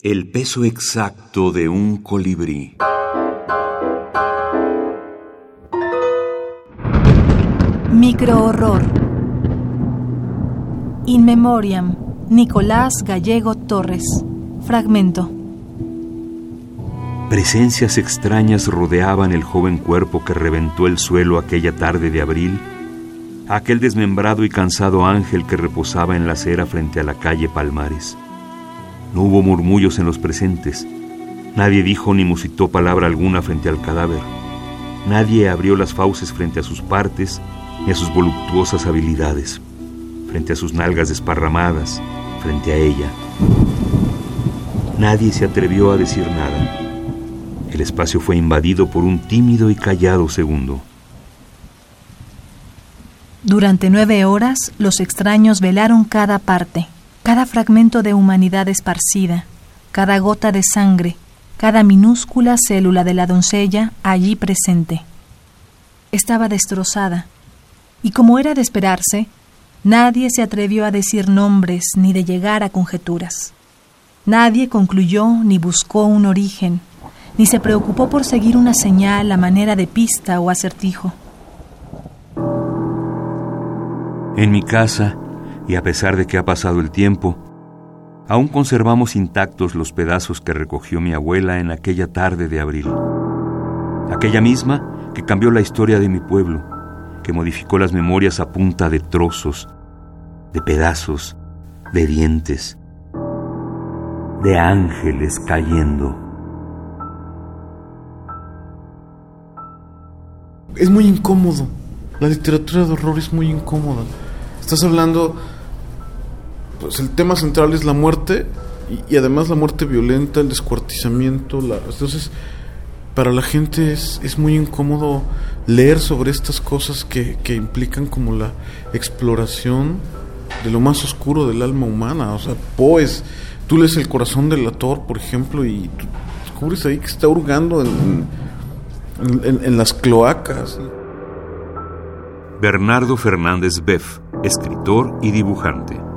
El peso exacto de un colibrí. Microhorror. In Memoriam. Nicolás Gallego Torres. Fragmento. Presencias extrañas rodeaban el joven cuerpo que reventó el suelo aquella tarde de abril, aquel desmembrado y cansado ángel que reposaba en la acera frente a la calle Palmares. No hubo murmullos en los presentes. Nadie dijo ni musitó palabra alguna frente al cadáver. Nadie abrió las fauces frente a sus partes ni a sus voluptuosas habilidades, frente a sus nalgas desparramadas, frente a ella. Nadie se atrevió a decir nada. El espacio fue invadido por un tímido y callado segundo. Durante nueve horas los extraños velaron cada parte cada fragmento de humanidad esparcida, cada gota de sangre, cada minúscula célula de la doncella allí presente. Estaba destrozada, y como era de esperarse, nadie se atrevió a decir nombres ni de llegar a conjeturas. Nadie concluyó ni buscó un origen, ni se preocupó por seguir una señal a manera de pista o acertijo. En mi casa, y a pesar de que ha pasado el tiempo, aún conservamos intactos los pedazos que recogió mi abuela en aquella tarde de abril. Aquella misma que cambió la historia de mi pueblo, que modificó las memorias a punta de trozos, de pedazos, de dientes, de ángeles cayendo. Es muy incómodo. La literatura de horror es muy incómoda. Estás hablando pues el tema central es la muerte y, además la muerte violenta, el descuartizamiento. La, entonces, para la gente es, es muy incómodo leer sobre estas cosas que, que implican como la exploración de lo más oscuro del alma humana. O sea, pues, tú lees el corazón del ator, por ejemplo, y tú descubres ahí que está hurgando en, en, en las cloacas. Bernardo Fernández Beff, escritor y dibujante.